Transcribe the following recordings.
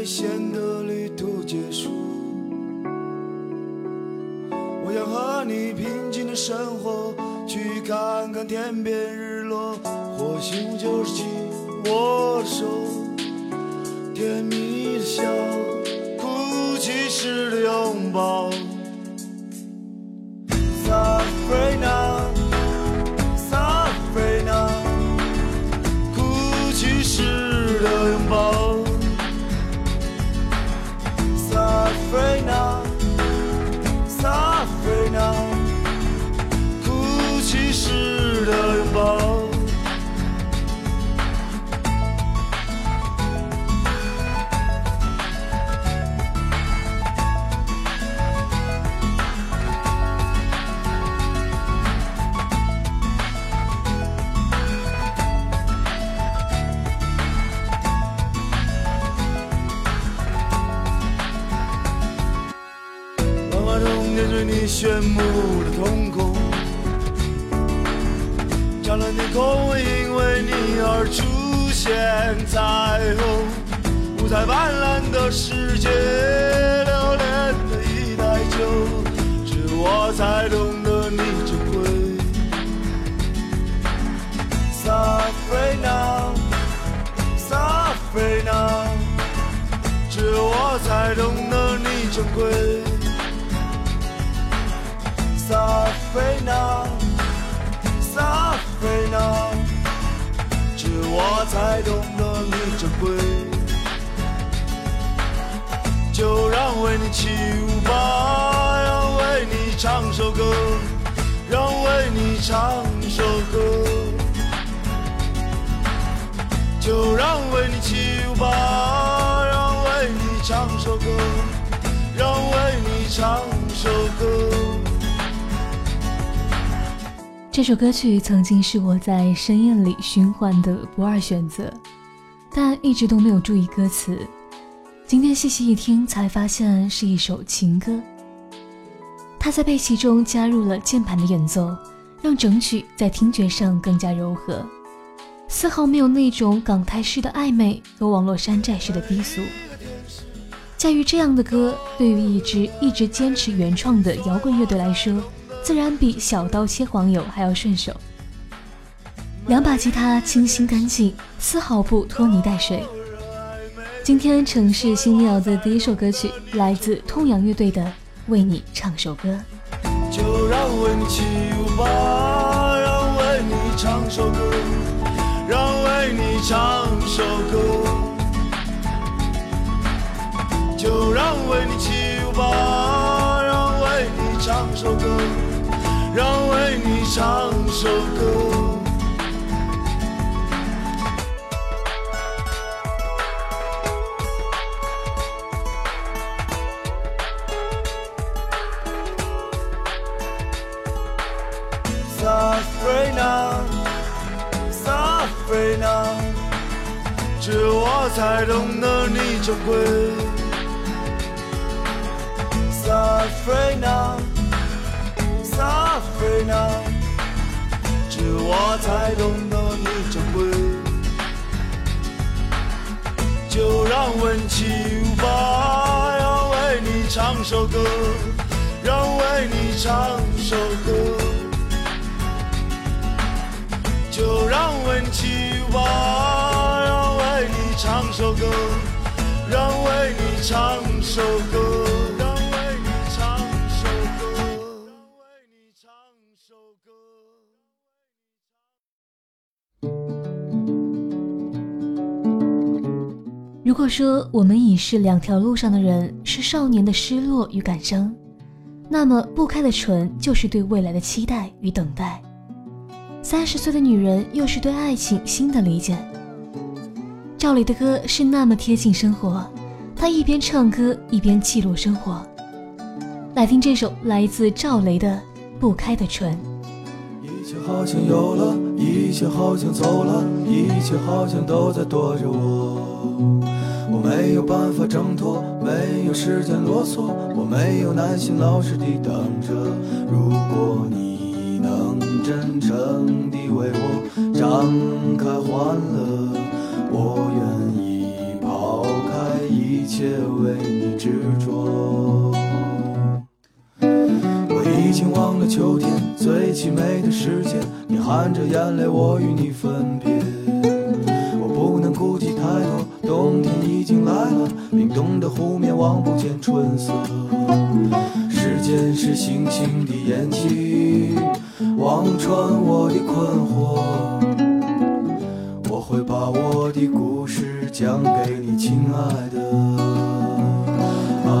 危险的旅途结束。我想和你平静的生活，去看看天边日落。或许就是紧握手，甜蜜的笑，哭泣时的拥抱。才懂得你珍贵。撒菲娜，撒菲娜，只有我才懂得你珍贵。就让为你起舞吧，让为你唱首歌，让为你唱首歌。就让为你起舞吧，首歌，让为你唱首歌。这首歌曲曾经是我在深夜里循环的不二选择，但一直都没有注意歌词。今天细细一听，才发现是一首情歌。它在配器中加入了键盘的演奏，让整曲在听觉上更加柔和，丝毫没有那种港台式的暧昧和网络山寨式的低俗。驾驭这样的歌，对于一支一直坚持原创的摇滚乐队来说。自然比小刀切黄油还要顺手。两把吉他清新干净，丝毫不拖泥带水。今天城市新民谣的第一首歌曲来自痛仰乐队的《为你唱首歌》。就让为你起吧，让为你唱首歌，让为你唱首歌。让为你起舞吧，让为你唱首歌。让为你唱首歌。Sabrina，Sabrina，只有我才懂得你珍贵。Sabrina。菲娜，只有我才懂得你珍贵。就让温起舞吧，让为你唱首歌，让为你唱首歌。就让温起舞吧，让为你唱首歌，让为你唱首歌。如果说我们已是两条路上的人，是少年的失落与感伤，那么不开的唇就是对未来的期待与等待。三十岁的女人又是对爱情新的理解。赵雷的歌是那么贴近生活，他一边唱歌一边记录生活。来听这首来自赵雷的《不开的唇》。一切好像有了，一切好像走了，一切好像都在躲着我。我没有办法挣脱，没有时间啰嗦，我没有耐心老实地等着。如果你能真诚地为我张开欢乐，我愿意抛开一切。切为你执着。我已经忘了秋天最凄美的时间，你含着眼泪，我与你分别。冻的湖面望不见春色。时间是星星的眼睛，望穿我的困惑。我会把我的故事讲给你，亲爱的。啊，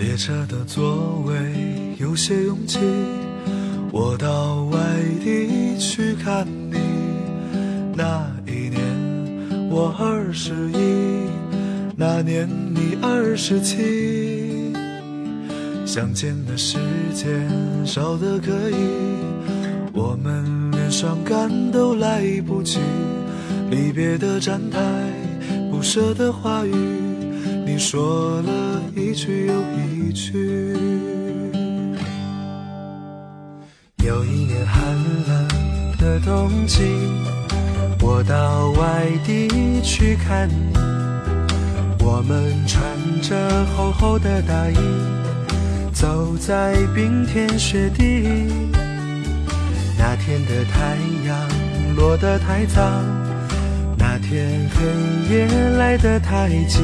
列车的座位有些拥挤，我到外地去看你。那一年我二十一，那年你二十七。相见的时间少得可以，我们连伤感都来不及。离别的站台，不舍的话语，你说了一句又一句。有一年寒冷的冬季，我到外地去看你，我们穿着厚厚的大衣，走在冰天雪地。那天的太阳落得太早，那天黑夜来得太急，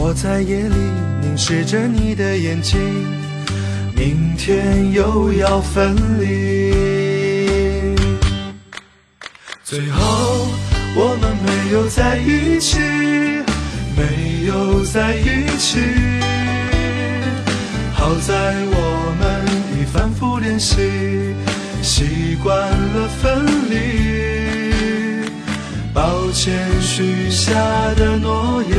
我在夜里凝视着你的眼睛，明天又要分离。最后我们没有在一起，没有在一起。好在我们已反复练习，习惯了分离。抱歉许下的诺言，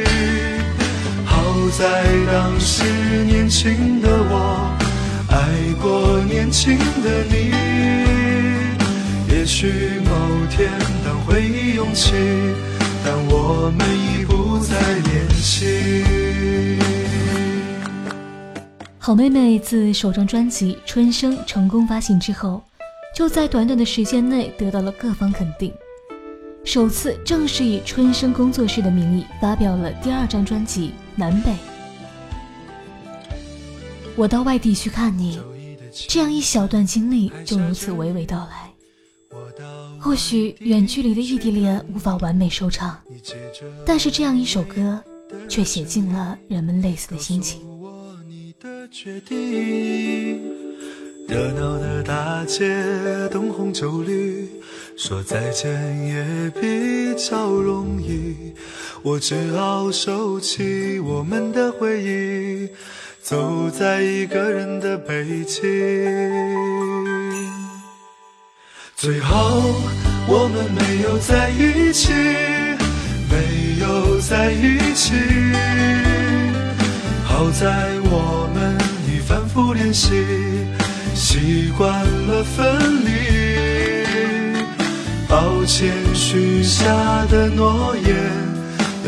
在当时年轻的我，爱过年轻的你。也许某天当回忆涌起，我们已不再年轻。好妹妹自首张专辑《春生》成功发行之后，就在短短的时间内得到了各方肯定，首次正式以春生工作室的名义发表了第二张专辑《南北》。我到外地去看你，这样一小段经历就如此娓娓道来。或许远距离的异地恋无法完美收场，但是这样一首歌，却写尽了人们类似的心情。热闹的大街，灯红酒绿，说再见也比较容易。我只好收起我们的回忆，走在一个人的北京。最后，我们没有在一起，没有在一起。好在我们已反复练习，习惯了分离。抱歉许下的诺言，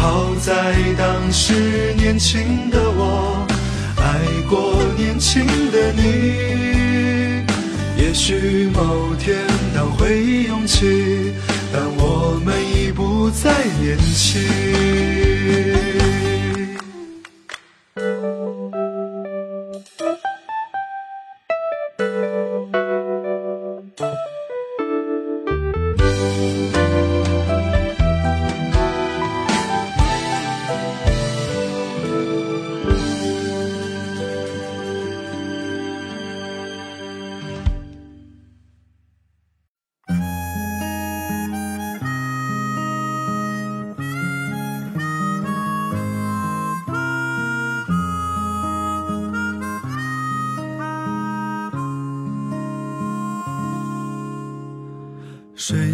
好在当时年轻的我，爱过年轻的你。也许某天当回忆涌起，但我们已不再年轻。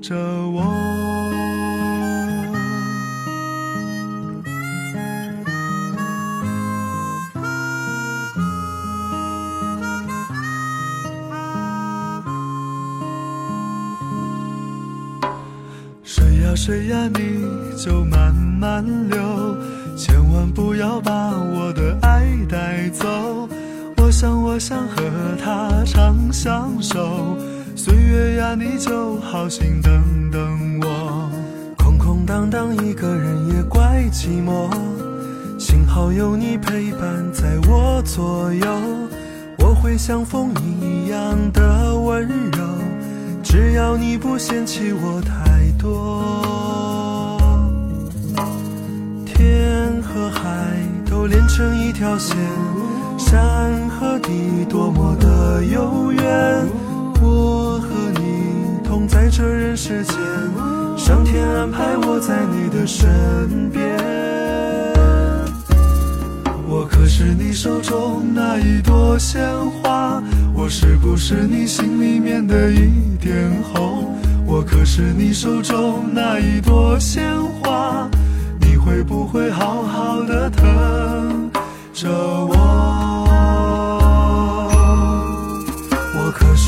着我？水呀水呀，你就慢慢流。千万不要把我的爱带走，我想我想和他长相守，岁月呀你就好心等等我。空空荡荡一个人也怪寂寞，幸好有你陪伴在我左右，我会像风一样的温柔，只要你不嫌弃我太多。天和海都连成一条线，山和地多么的有缘，我和你同在这人世间，上天安排我在你的身边。我可是你手中那一朵鲜花，我是不是你心里面的一点红？我可是你手中那一朵鲜花，你会不会好好的疼着我？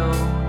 know.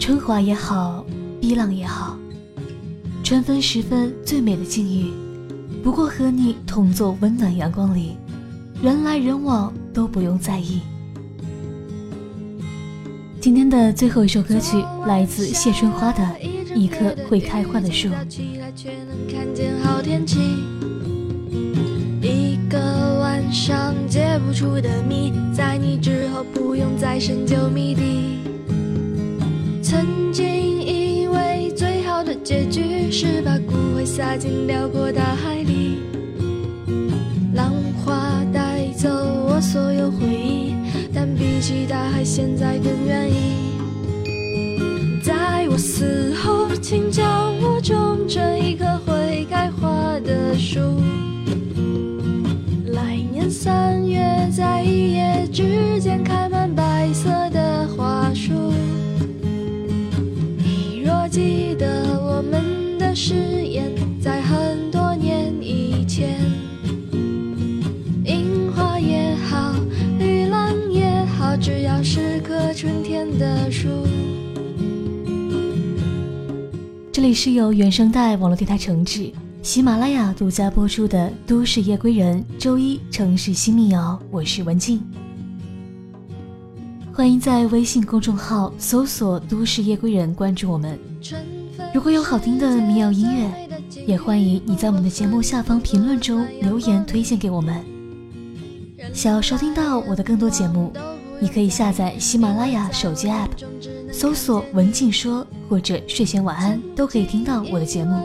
春华也好，碧浪也好，春分时分最美的境遇，不过和你同坐温暖阳光里，人来人往都不用在意。今天的最后一首歌曲来自谢春花的《一棵会开花的树》。上解不出的谜，在你之后不用再深究谜底。是把骨灰撒进辽阔大海里，浪花带走我所有回忆，但比起大海，现在更愿意。在我死后，请将我种成一棵会开花的树。来年三月，在一夜之间开满白色的花束。这里是由原声带网络电台承制，喜马拉雅独家播出的《都市夜归人》周一城市新民谣，我是文静。欢迎在微信公众号搜索“都市夜归人”，关注我们。如果有好听的民谣音乐，也欢迎你在我们的节目下方评论中留言推荐给我们。想要收听到我的更多节目，你可以下载喜马拉雅手机 App，搜索“文静说”或者“睡前晚安”，都可以听到我的节目。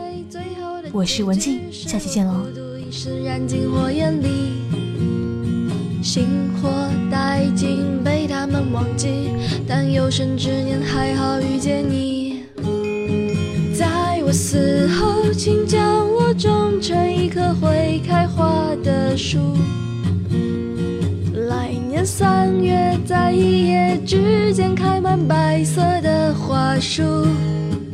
我是文静，下期见喽。星火殆尽，被他们忘记，但有生之年还好遇见你。在我死后，请将我种成一棵会开花的树。来年三月，在一夜之间开满白色的花束。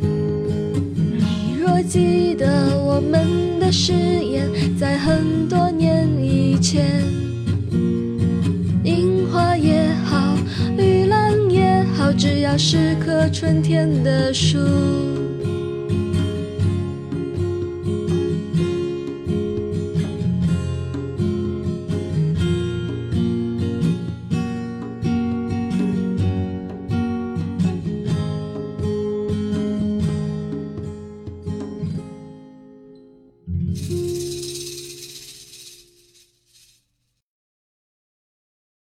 你若记得我们的誓言，在很多年以前。樱花也好，玉兰也好只要是棵春天的树。